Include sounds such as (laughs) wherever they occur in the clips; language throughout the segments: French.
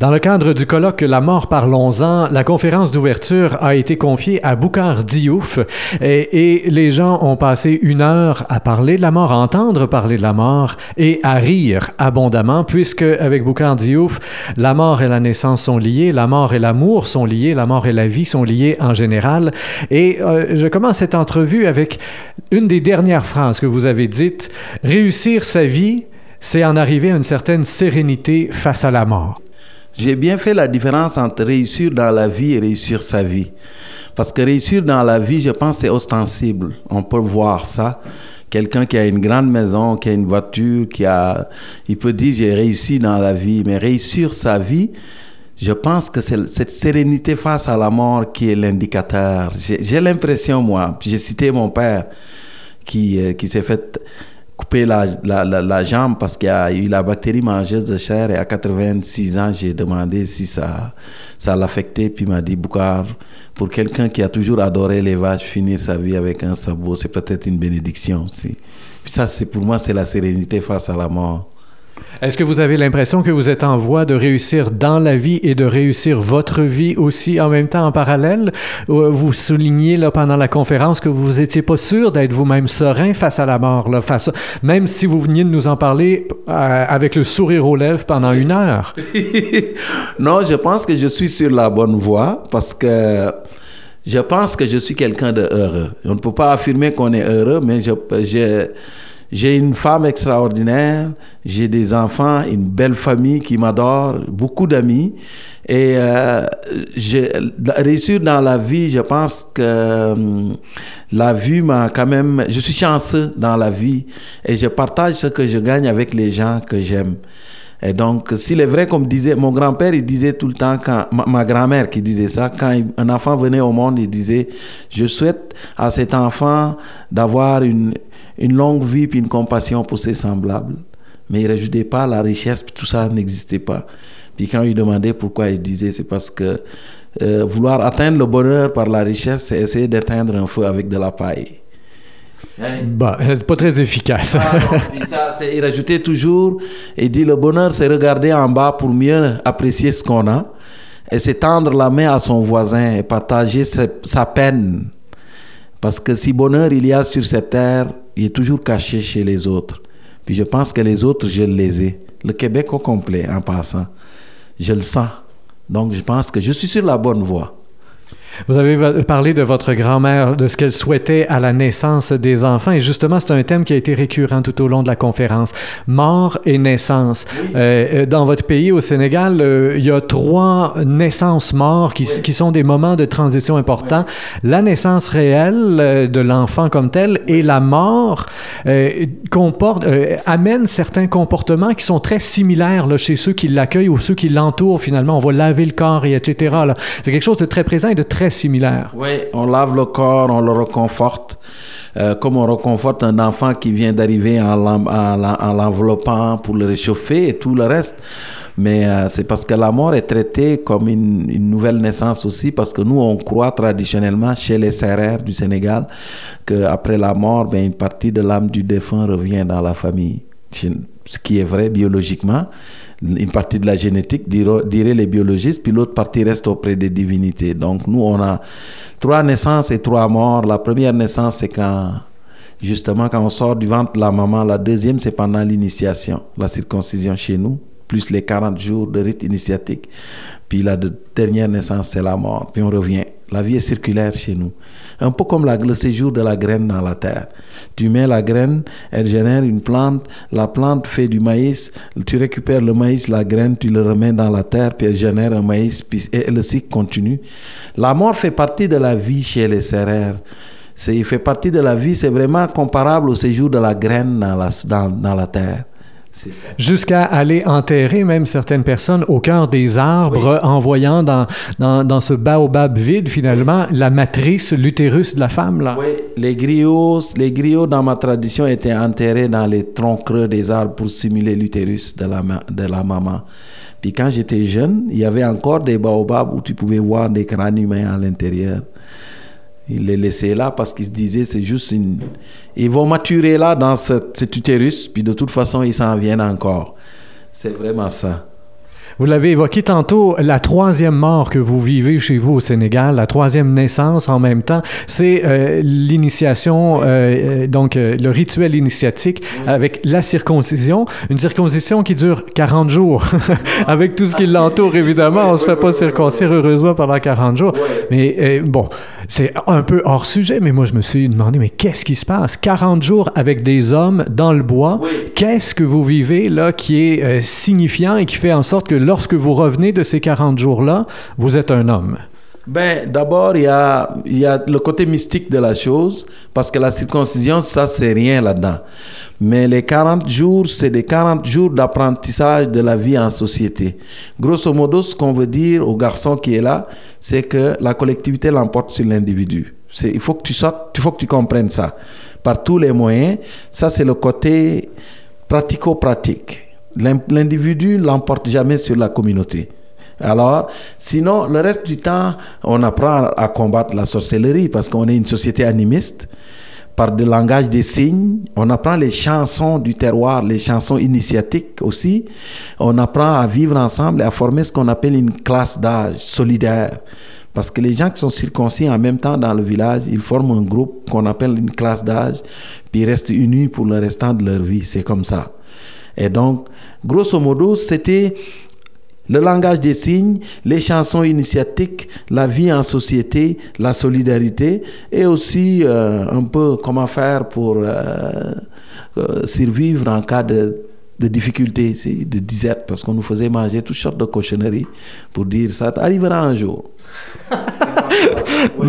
Dans le cadre du colloque La mort parlons-en, la conférence d'ouverture a été confiée à Boukhar Diouf et, les gens ont passé une heure à parler de la mort, à entendre parler de la mort et à rire abondamment puisque avec Boukhar Diouf, la mort et la naissance sont liées, la mort et l'amour sont liés, la mort et la vie sont liés en général. Et euh, je commence cette entrevue avec une des dernières phrases que vous avez dites, réussir sa vie, c'est en arriver à une certaine sérénité face à la mort. J'ai bien fait la différence entre réussir dans la vie et réussir sa vie. Parce que réussir dans la vie, je pense, c'est ostensible. On peut voir ça. Quelqu'un qui a une grande maison, qui a une voiture, qui a, il peut dire j'ai réussi dans la vie. Mais réussir sa vie, je pense que c'est cette sérénité face à la mort qui est l'indicateur. J'ai l'impression, moi, j'ai cité mon père qui, euh, qui s'est fait couper la, la, la, jambe parce qu'il y a eu la bactérie mangeuse de chair et à 86 ans, j'ai demandé si ça, ça l'affectait. Puis il m'a dit, Boukhar, pour quelqu'un qui a toujours adoré les vaches, finir sa vie avec un sabot, c'est peut-être une bénédiction aussi. Ça, c'est pour moi, c'est la sérénité face à la mort. Est-ce que vous avez l'impression que vous êtes en voie de réussir dans la vie et de réussir votre vie aussi en même temps en parallèle? Euh, vous soulignez là, pendant la conférence que vous n'étiez pas sûr d'être vous-même serein face à la mort, là, face, même si vous veniez de nous en parler euh, avec le sourire aux lèvres pendant une heure? (laughs) non, je pense que je suis sur la bonne voie parce que je pense que je suis quelqu'un de heureux. On ne peut pas affirmer qu'on est heureux, mais je, je j'ai une femme extraordinaire, j'ai des enfants, une belle famille qui m'adore, beaucoup d'amis. Et euh, réussir dans la vie, je pense que euh, la vie m'a quand même... Je suis chanceux dans la vie et je partage ce que je gagne avec les gens que j'aime. Et donc, s'il est vrai, comme disait mon grand-père, il disait tout le temps, quand, ma, grand-mère qui disait ça, quand un enfant venait au monde, il disait, je souhaite à cet enfant d'avoir une, longue vie puis une compassion pour ses semblables. Mais il ne rajoutait pas la richesse, tout ça n'existait pas. Puis quand il demandait pourquoi, il disait c'est parce que euh, vouloir atteindre le bonheur par la richesse, c'est essayer d'éteindre un feu avec de la paille. Hein? Bah, pas très efficace. Ah, ça, il rajoutait toujours, il dit le bonheur, c'est regarder en bas pour mieux apprécier ce qu'on a, et c'est tendre la main à son voisin et partager sa peine. Parce que si bonheur il y a sur cette terre, il est toujours caché chez les autres. Puis je pense que les autres, je les ai. Le Québec au complet, en passant. Je le sens. Donc je pense que je suis sur la bonne voie. Vous avez parlé de votre grand-mère, de ce qu'elle souhaitait à la naissance des enfants, et justement, c'est un thème qui a été récurrent tout au long de la conférence. Mort et naissance. Euh, dans votre pays, au Sénégal, euh, il y a trois naissances-morts qui, qui, sont des moments de transition importants. La naissance réelle euh, de l'enfant comme tel et la mort euh, comporte, amène certains comportements qui sont très similaires là, chez ceux qui l'accueillent ou ceux qui l'entourent finalement. On va laver le corps et etc. C'est quelque chose de très présent et de très similaire. Oui, on lave le corps, on le reconforte. Euh, comme on reconforte un enfant qui vient d'arriver en, l'enveloppant pour le réchauffer et tout le reste. Mais euh, c'est parce que la mort est traitée comme une, une, nouvelle naissance aussi, parce que nous, on croit traditionnellement chez les serrères du Sénégal qu'après la mort, ben, une partie de l'âme du défunt revient dans la famille. Ce qui est vrai biologiquement une partie de la génétique, diraient les biologistes, puis l'autre partie reste auprès des divinités. Donc nous, on a trois naissances et trois morts. La première naissance, c'est quand, justement, quand on sort du ventre de la maman. La deuxième, c'est pendant l'initiation, la circoncision chez nous, plus les 40 jours de rite initiatique. Puis la dernière naissance, c'est la mort. Puis on revient. La vie est circulaire chez nous. Un peu comme la, le séjour de la graine dans la terre. Tu mets la graine, elle génère une plante, la plante fait du maïs, tu récupères le maïs, la graine, tu le remets dans la terre, puis elle génère un maïs, et le cycle continue. La mort fait partie de la vie chez les serrères. Il fait partie de la vie, c'est vraiment comparable au séjour de la graine dans la, dans, dans la terre. Jusqu'à aller enterrer même certaines personnes au cœur des arbres en voyant dans, dans, dans, ce baobab vide finalement la matrice, l'utérus de la femme. Là. Oui, les griots, les griots dans ma tradition étaient enterrés dans les troncs creux des arbres pour simuler l'utérus de la, de la maman. Puis quand j'étais jeune, il y avait encore des baobabs où tu pouvais voir des crânes humains à l'intérieur. Il les laissait là parce qu'il se disait c'est juste une. Ils vont maturer là dans cet, cet utérus, puis de toute façon, ils s'en viennent encore. C'est vraiment ça. Vous l'avez évoqué tantôt, la troisième mort que vous vivez chez vous au Sénégal, la troisième naissance en même temps, c'est euh, l'initiation, euh, donc le rituel initiatique avec la circoncision, une circoncision qui dure 40 jours, (laughs) avec tout ce qui l'entoure évidemment. On se fait pas circoncire heureusement pendant 40 jours, mais bon, c'est un peu hors sujet, mais moi je me suis demandé, mais qu'est-ce qui se passe? 40 jours avec des hommes dans le bois, qu'est-ce que vous vivez là qui est euh, signifiant et qui fait en sorte que lorsque vous revenez de ces 40 jours-là, vous êtes un homme? Ben, d'abord, il y a, y a le côté mystique de la chose, parce que la circoncision, ça, c'est rien là-dedans. Mais les 40 jours, c'est des 40 jours d'apprentissage de la vie en société. Grosso modo, ce qu'on veut dire au garçon qui est là, c'est que la collectivité l'emporte sur l'individu. Il faut que tu sortes, il faut que tu comprennes ça par tous les moyens. Ça, c'est le côté pratico-pratique. L'individu l'emporte jamais sur la communauté. Alors, sinon, le reste du temps, on apprend à combattre la sorcellerie parce qu'on est une société animiste. Par le langage des signes, on apprend les chansons du terroir, les chansons initiatiques aussi. On apprend à vivre ensemble et à former ce qu'on appelle une classe d'âge solidaire. Parce que les gens qui sont circoncis en même temps dans le village, ils forment un groupe qu'on appelle une classe d'âge, puis ils restent unis pour le restant de leur vie. C'est comme ça. Et donc, grosso modo, c'était le langage des signes, les chansons initiatiques, la vie en société, la solidarité et aussi euh, un peu comment faire pour euh, euh, survivre en cas de, de difficulté, de disette, parce qu'on nous faisait manger toutes sortes de cochonneries pour dire ça arrivera un jour. (laughs)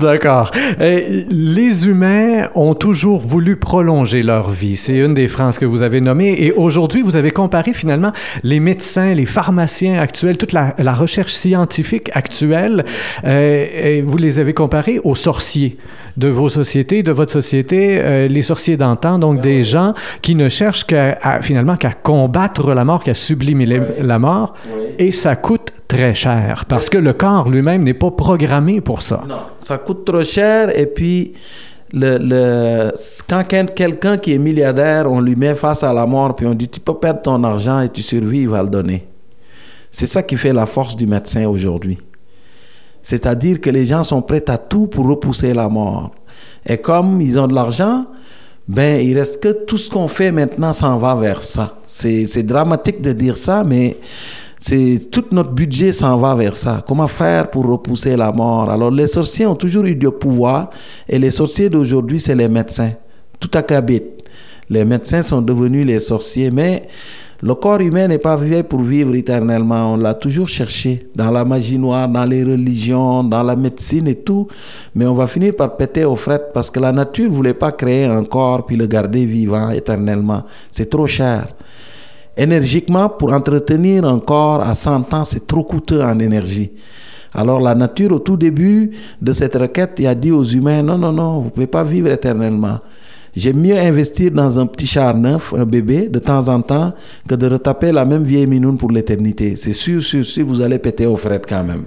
D'accord. Les humains ont toujours voulu prolonger leur vie. C'est une des phrases que vous avez nommées. Et aujourd'hui, vous avez comparé finalement les médecins, les pharmaciens actuels, toute la, recherche scientifique actuelle. Euh, et vous les avez comparés aux sorciers de vos sociétés, de votre société, euh, les sorciers d'antan, donc des gens qui ne cherchent qu'à finalement qu'à combattre la mort, qu'à sublimer la mort. Et ça coûte très cher parce que le corps lui-même n'est pas programmé pour ça. Non, ça coûte trop cher et puis le, le, quand quelqu'un qui est milliardaire, on lui met face à la mort puis on dit tu peux perdre ton argent et tu survis, il va le donner. C'est ça qui fait la force du médecin aujourd'hui. C'est-à-dire que les gens sont prêts à tout pour repousser la mort. Et comme ils ont de l'argent, ben il reste que tout ce qu'on fait maintenant s'en va vers ça. C'est dramatique de dire ça, mais c'est tout notre budget s'en va vers ça. Comment faire pour repousser la mort? Alors les sorciers ont toujours eu du pouvoir et les sorciers d'aujourd'hui c'est les médecins. Tout à cabit. Les médecins sont devenus les sorciers, mais le corps humain n'est pas fait pour vivre éternellement. On l'a toujours cherché dans la magie noire, dans les religions, dans la médecine et tout. Mais on va finir par péter aux frettes parce que la nature ne voulait pas créer un corps puis le garder vivant éternellement. C'est trop cher. Énergiquement, pour entretenir un corps à 100 ans, c'est trop coûteux en énergie. Alors la nature, au tout début de cette requête, a dit aux humains, non, non, non, vous ne pouvez pas vivre éternellement. J'aime mieux investir dans un petit char neuf, un bébé, de temps en temps, que de retaper la même vieille minoune pour l'éternité. C'est sûr, sûr, sûr, vous allez péter aux frettes quand même.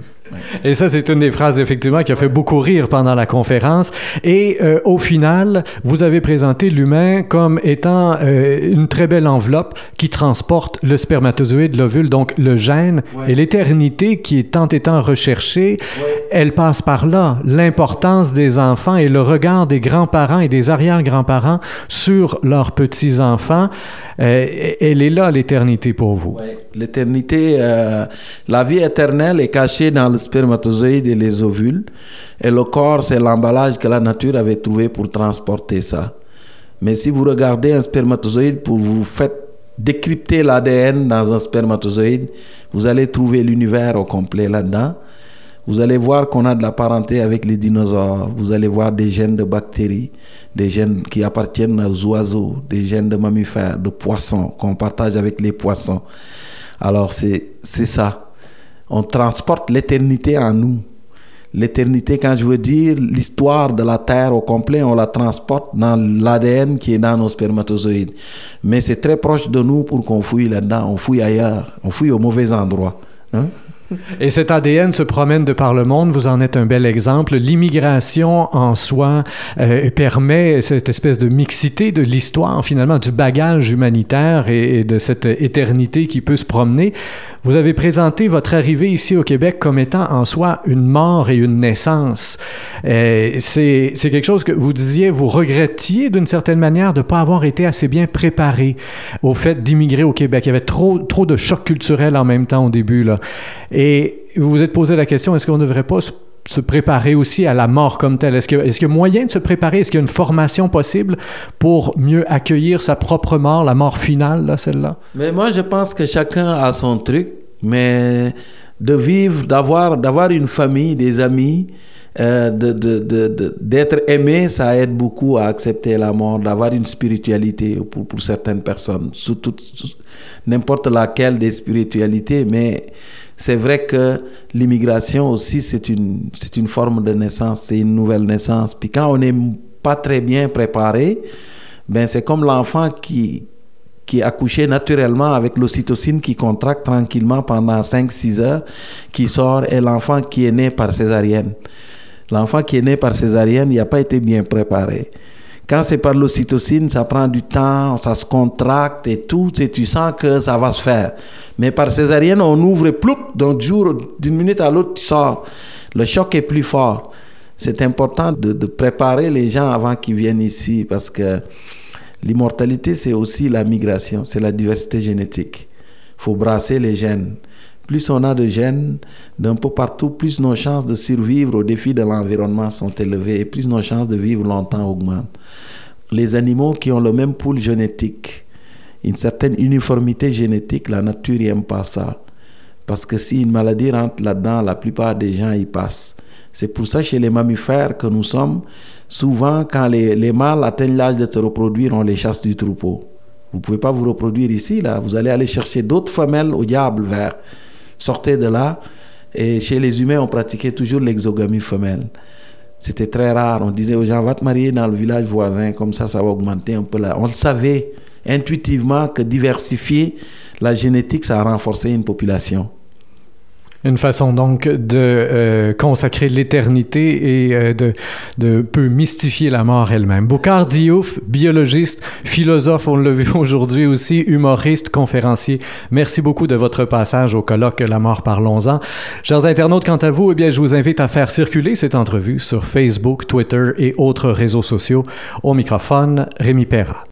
Et ça, c'est une des phrases, effectivement, qui a fait beaucoup rire pendant la conférence. Et euh, au final, vous avez présenté l'humain comme étant euh, une très belle enveloppe qui transporte le spermatozoïde, l'ovule, donc le gène, et l'éternité qui est tant et tant recherchée, elle passe par là. L'importance des enfants et le regard des grands-parents et des arrière-grands-parents sur leurs petits-enfants, euh, elle est là, l'éternité pour vous. L'éternité, la vie éternelle est cachée dans le spermatozoïdes et les ovules. Et le corps, c'est l'emballage que la nature avait trouvé pour transporter ça. Mais si vous regardez un spermatozoïde, pour vous faites décrypter l'ADN dans un spermatozoïde, vous allez trouver l'univers au complet là-dedans. Vous allez voir qu'on a de la parenté avec les dinosaures. Vous allez voir des gènes de bactéries, des gènes qui appartiennent aux oiseaux, des gènes de mammifères, de poissons qu'on partage avec les poissons. Alors c'est ça on transporte l'éternité en nous. L'éternité, quand je veux dire l'histoire de la Terre au complet, on la transporte dans l'ADN qui est dans nos spermatozoïdes. Mais c'est très proche de nous pour qu'on fouille là-dedans. On fouille ailleurs. On fouille au mauvais endroit. Hein? Et cet ADN se promène de par le monde, vous en êtes un bel exemple. L'immigration en soi euh, permet cette espèce de mixité de l'histoire, finalement, du bagage humanitaire et, de cette éternité qui peut se promener. Vous avez présenté votre arrivée ici au Québec comme étant en soi une mort et une naissance. Euh, c'est quelque chose que vous disiez, vous regrettiez d'une certaine manière de ne pas avoir été assez bien préparé au fait d'immigrer au Québec. Il y avait trop, trop de chocs culturels en même temps au début. Là. Et vous vous êtes posé la question, est-ce qu'on ne devrait pas se préparer aussi à la mort comme telle? Est-ce qu'il est y a moyen de se préparer? Est-ce qu'il y a une formation possible pour mieux accueillir sa propre mort, la mort finale, celle-là? Mais moi, je pense que chacun a son truc, mais de vivre, d'avoir, d'avoir une famille, des amis, euh, d'être aimé, ça aide beaucoup à accepter la mort, d'avoir une spiritualité pour, pour certaines personnes, n'importe laquelle des spiritualités, mais c'est vrai que l'immigration aussi, c'est une, c'est une forme de naissance, c'est une nouvelle naissance. Puis quand on n'est pas très bien préparé, ben c'est comme l'enfant qui, qui est accouché naturellement avec l'ocytocine qui contracte tranquillement pendant 5-6 heures, qui sort, et l'enfant qui est né par césarienne. L'enfant qui est né par césarienne, il n'a pas été bien préparé. Quand c'est par l'ocytocine, ça prend du temps, ça se contracte et tout, et tu sens que ça va se faire. Mais par césarienne, on ouvre et ploup, d'un jour, d'une minute à l'autre, tu sors. Le choc est plus fort. C'est important de, de, préparer les gens avant qu'ils viennent ici parce que l'immortalité, c'est aussi la migration, c'est la diversité génétique. Il faut brasser les gènes. Plus on a de gènes d'un peu partout, plus nos chances de survivre aux défis de l'environnement sont élevées et plus nos chances de vivre longtemps augmentent. Les animaux qui ont le même pool génétique, une certaine uniformité génétique, la nature n'aime pas ça. Parce que si une maladie rentre là-dedans, la plupart des gens y passent. C'est pour ça chez les mammifères que nous sommes, souvent quand les, les mâles atteignent l'âge de se reproduire, on les chasse du troupeau. Vous ne pouvez pas vous reproduire ici, là. Vous allez aller chercher d'autres femelles au diable vert sortait de là. Et chez les humains, on pratiquait toujours l'exogamie femelle. C'était très rare. On disait aux gens, va te marier dans le village voisin, comme ça, ça va augmenter un peu là. On le savait intuitivement que diversifier la génétique, ça a renforcé une population. Une façon donc de euh, consacrer l'éternité et euh, de, de peu mystifier la mort elle-même. Boukhar Diouf, biologiste, philosophe, on l'a vu (laughs) aujourd'hui aussi, humoriste, conférencier. Merci beaucoup de votre passage au colloque La mort parlons-en. Chers internautes, quant à vous, eh bien, je vous invite à faire circuler cette entrevue sur Facebook, Twitter et autres réseaux sociaux. Au microphone, Rémi Perra.